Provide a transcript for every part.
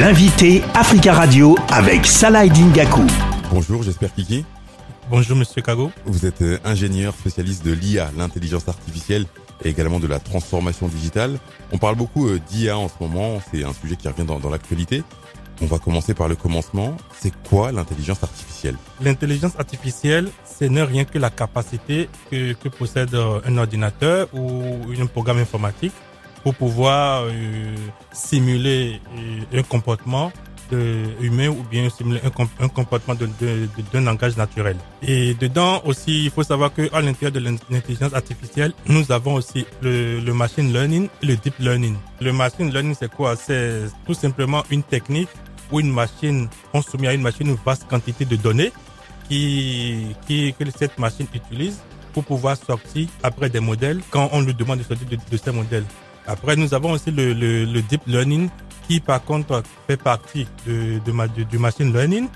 L'invité Africa Radio avec Salah Dingaku. Bonjour, j'espère Kiki. Bonjour Monsieur Kago. Vous êtes euh, ingénieur spécialiste de l'IA, l'intelligence artificielle et également de la transformation digitale. On parle beaucoup euh, d'IA en ce moment, c'est un sujet qui revient dans, dans l'actualité. On va commencer par le commencement. C'est quoi l'intelligence artificielle? L'intelligence artificielle, ce n'est rien que la capacité que, que possède euh, un ordinateur ou un programme informatique pour pouvoir euh, simuler euh, un comportement de humain ou bien simuler un, un comportement d'un de, de, langage naturel. Et dedans aussi, il faut savoir que à l'intérieur de l'intelligence artificielle, nous avons aussi le, le, machine learning et le deep learning. Le machine learning, c'est quoi? C'est tout simplement une technique où une machine, on soumet à une machine une vaste quantité de données qui, qui que cette machine utilise pour pouvoir sortir après des modèles quand on lui demande de sortir de, de ces modèles. Après, nous avons aussi le, le, le, deep learning qui, par contre, fait partie de, de, du machine learning,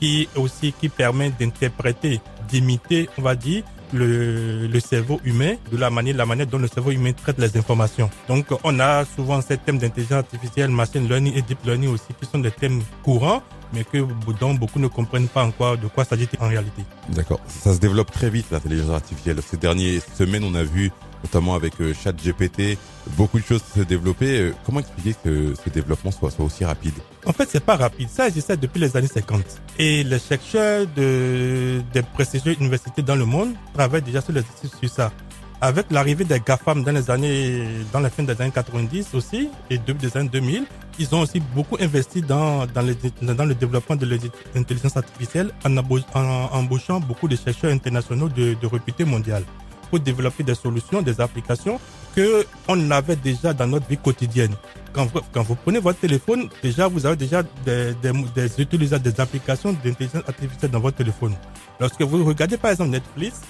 qui aussi qui permet d'interpréter, d'imiter, on va dire, le, le, cerveau humain, de la manière, la manière dont le cerveau humain traite les informations. Donc, on a souvent ces thèmes d'intelligence artificielle, machine learning et deep learning aussi, qui sont des thèmes courants, mais que dont beaucoup ne comprennent pas encore de quoi s'agit en réalité. D'accord. Ça se développe très vite, l'intelligence artificielle. Ces dernières semaines, on a vu notamment avec euh, ChatGPT, beaucoup de choses se développer. Euh, comment expliquer que ce développement soit, aussi rapide? En fait, c'est pas rapide. Ça existe depuis les années 50. Et les chercheurs de, des prestigieuses universités dans le monde travaillent déjà sur, les, sur ça. Avec l'arrivée des GAFAM dans les années, dans la fin des années 90 aussi, et début des années 2000, ils ont aussi beaucoup investi dans, dans, le, dans le développement de l'intelligence artificielle en, embauchant beaucoup de chercheurs internationaux de, de réputé mondiale pour développer des solutions, des applications que on avait déjà dans notre vie quotidienne. Quand vous, quand vous prenez votre téléphone, déjà vous avez déjà des, des, des utilisateurs, des applications d'intelligence artificielle dans votre téléphone. Lorsque vous regardez par exemple Netflix,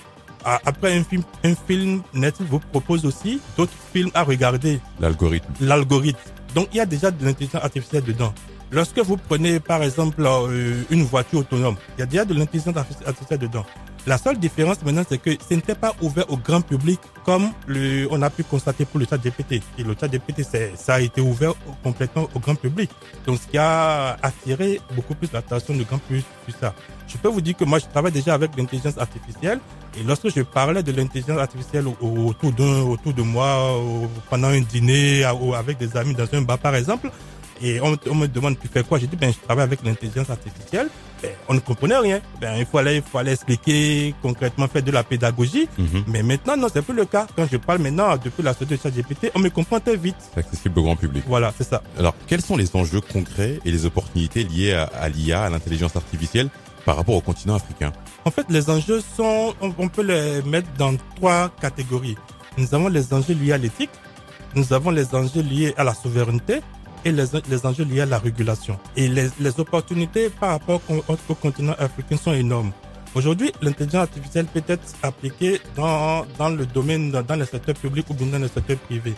après un film, un film Netflix vous propose aussi d'autres films à regarder. L'algorithme. L'algorithme. Donc il y a déjà de l'intelligence artificielle dedans. Lorsque vous prenez par exemple euh, une voiture autonome, il y a déjà de l'intelligence artificielle dedans. La seule différence maintenant, c'est que ce n'était pas ouvert au grand public comme le, on a pu constater pour le chat GPT. Et le chat GPT, ça a été ouvert complètement au grand public. Donc, ce qui a attiré beaucoup plus l'attention du grand public sur ça. Je peux vous dire que moi, je travaille déjà avec l'intelligence artificielle. Et lorsque je parlais de l'intelligence artificielle autour autour de moi, pendant un dîner, avec des amis dans un bar, par exemple, et on, on, me demande tu fais quoi J'ai dit ben je travaille avec l'intelligence artificielle. Ben, on ne comprenait rien. Ben il fallait il fallait expliquer concrètement faire de la pédagogie. Mm-hmm. Mais maintenant non c'est plus le cas. Quand je parle maintenant depuis la sortie de ChatGPT, on me comprend très vite. C'est accessible au grand public. Voilà c'est ça. Alors quels sont les enjeux concrets et les opportunités liées à, l'IA, à l'intelligence artificielle par rapport au continent africain? En fait les enjeux sont on, on peut les mettre dans trois catégories. Nous avons les enjeux liés à l'éthique, nous avons les enjeux liés à la souveraineté et les, les enjeux liés à la régulation. Et les, les opportunités par rapport au, continent africain sont énormes. Aujourd'hui, l'intelligence artificielle peut être appliquée dans, dans le domaine, dans, dans le secteur public ou bien dans le secteur privé.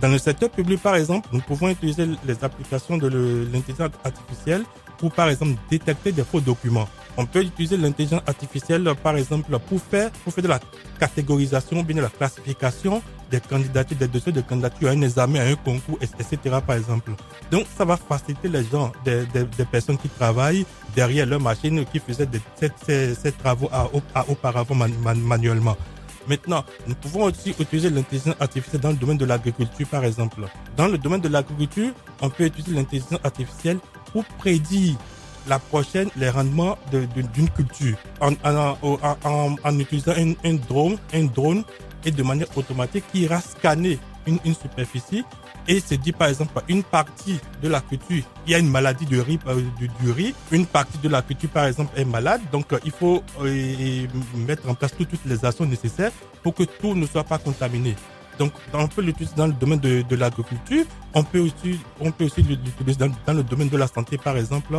Dans le secteur public, par exemple, nous pouvons utiliser les applications de l'intelligence artificielle pour, par exemple, détecter des faux documents. On peut utiliser l'intelligence artificielle, par exemple, pour faire, pour faire de la catégorisation, bien de la classification des candidatures, des dossiers de candidature à un examen, à un concours, etc., par exemple. Donc, ça va faciliter les gens, des, des, personnes qui travaillent derrière leur machine, qui faisaient ces, travaux à, auparavant man, man, manuellement. Maintenant, nous pouvons aussi utiliser l'intelligence artificielle dans le domaine de l'agriculture, par exemple. Dans le domaine de l'agriculture, on peut utiliser l'intelligence artificielle pour prédire la prochaine, les rendements d'une culture en, en, en, en utilisant un, un, drone, un drone et de manière automatique qui ira scanner une, une superficie et se dit par exemple une partie de la culture, il y a une maladie de riz, euh, du, du, riz, une partie de la culture par exemple est malade, donc euh, il faut euh, mettre en place tout, toutes les actions nécessaires pour que tout ne soit pas contaminé. Donc, on peut l'utiliser dans le domaine de, de l'agriculture. On peut aussi, on peut aussi l'utiliser dans, dans, le domaine de la santé, par exemple.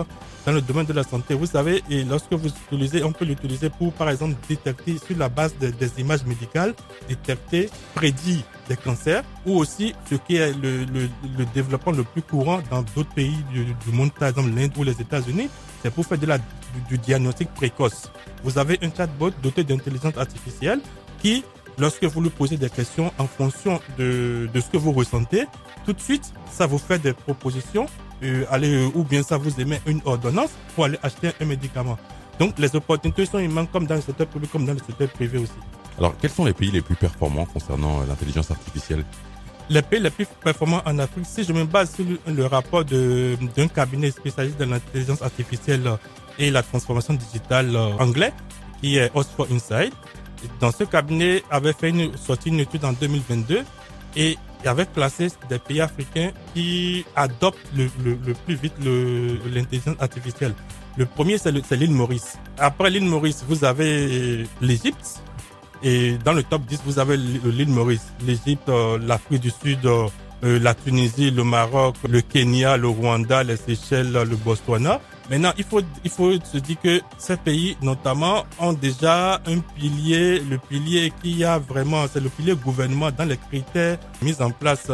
Dans le domaine de la santé, vous savez, et lorsque vous utilisez, on peut l'utiliser pour, par exemple, détecter sur la base de, des images médicales, détecter, prédire des cancers, ou aussi ce qui est le, le, le développement le plus courant dans d'autres pays du, monde, par exemple l'Inde ou les États-Unis, c'est pour faire de la, du, du diagnostic précoce. Vous avez un chatbot doté d'intelligence artificielle qui lorsque vous lui posez des questions en fonction de, de ce que vous ressentez, tout de suite, ça vous fait des propositions euh, aller ou bien ça vous émet une ordonnance pour aller acheter un médicament. Donc les opportunités sont immenses comme dans le secteur public comme dans le secteur privé aussi. Alors quels sont les pays les plus performants concernant l'intelligence artificielle? Les pays les plus performants en Afrique, si je me base sur le rapport d'un cabinet spécialiste dans l'intelligence artificielle et la transformation digitale anglais, qui est Oxford Insight, dans ce cabinet avait fait une sortie une étude en 2022 et avait classé des pays africains qui adoptent le, le, plus vite l'intelligence artificielle. Le premier, c'est l'île Maurice. Après l'île Maurice, vous avez l'Égypte. Et dans le top 10, vous avez l'île Maurice, l'Égypte, euh, l'Afrique du Sud, euh, euh, la Tunisie, le Maroc, le Kenya, le Rwanda, les Seychelles, le Botswana. Maintenant, il faut, il faut se dire que ces pays, notamment, ont déjà un pilier, le pilier qui a vraiment, c'est le pilier gouvernement dans les critères mis en place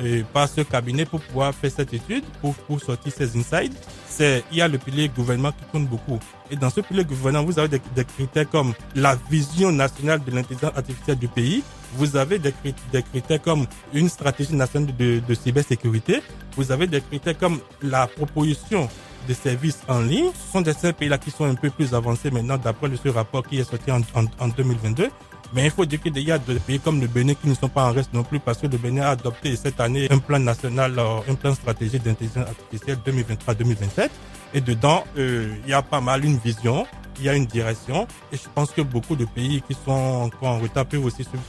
euh, par ce cabinet pour pouvoir faire cette étude, pour, pour sortir ces insights. C'est, il y a le pilier gouvernement qui compte beaucoup. Et dans ce pilier gouvernement, vous avez des, critères comme la vision nationale de l'intelligence artificielle du pays. Vous avez des, des critères comme une stratégie nationale de, de cybersécurité. Vous avez des critères comme la proposition des services en ligne. Ce sont des pays-là qui sont un peu plus avancés maintenant d'après ce rapport qui est sorti en, en, 2022. Mais il faut dire qu'il y a des pays comme le Bénin qui ne sont pas en reste non plus parce que le Bénin a adopté cette année un plan national, euh, un plan stratégique d'intelligence artificielle 2023-2027. Et dedans, euh, il y a pas mal une vision, il y a une direction. Et je pense que beaucoup de pays qui sont encore en retard peuvent aussi suivre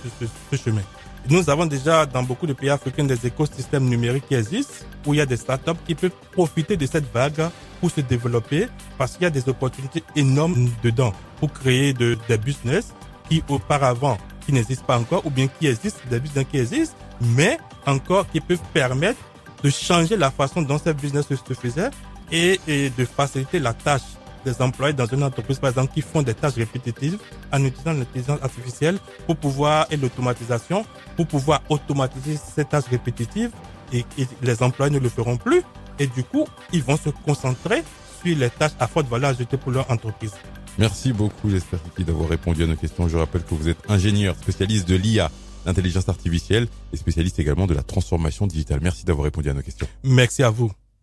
ce, chemin. Nous avons déjà dans beaucoup de pays africains des écosystèmes numériques qui existent, où il y a des startups qui peuvent profiter de cette vague pour se développer, parce qu'il y a des opportunités énormes dedans pour créer de, des business qui auparavant, qui n'existent pas encore, ou bien qui existent, des business qui existent, mais encore qui peuvent permettre de changer la façon dont ces business se faisaient et de faciliter la tâche des employés dans une entreprise, par exemple, qui font des tâches répétitives en utilisant l'intelligence artificielle pour pouvoir, et l'automatisation, pour pouvoir automatiser ces tâches répétitives et, les employés ne le feront plus. Et du coup, ils vont se concentrer sur les tâches à forte valeur ajoutée pour leur entreprise. Merci beaucoup, j'espère d'avoir répondu à nos questions. Je rappelle que vous êtes ingénieur spécialiste de l'IA, l'intelligence artificielle et spécialiste également de la transformation digitale. Merci d'avoir répondu à nos questions. Merci à vous.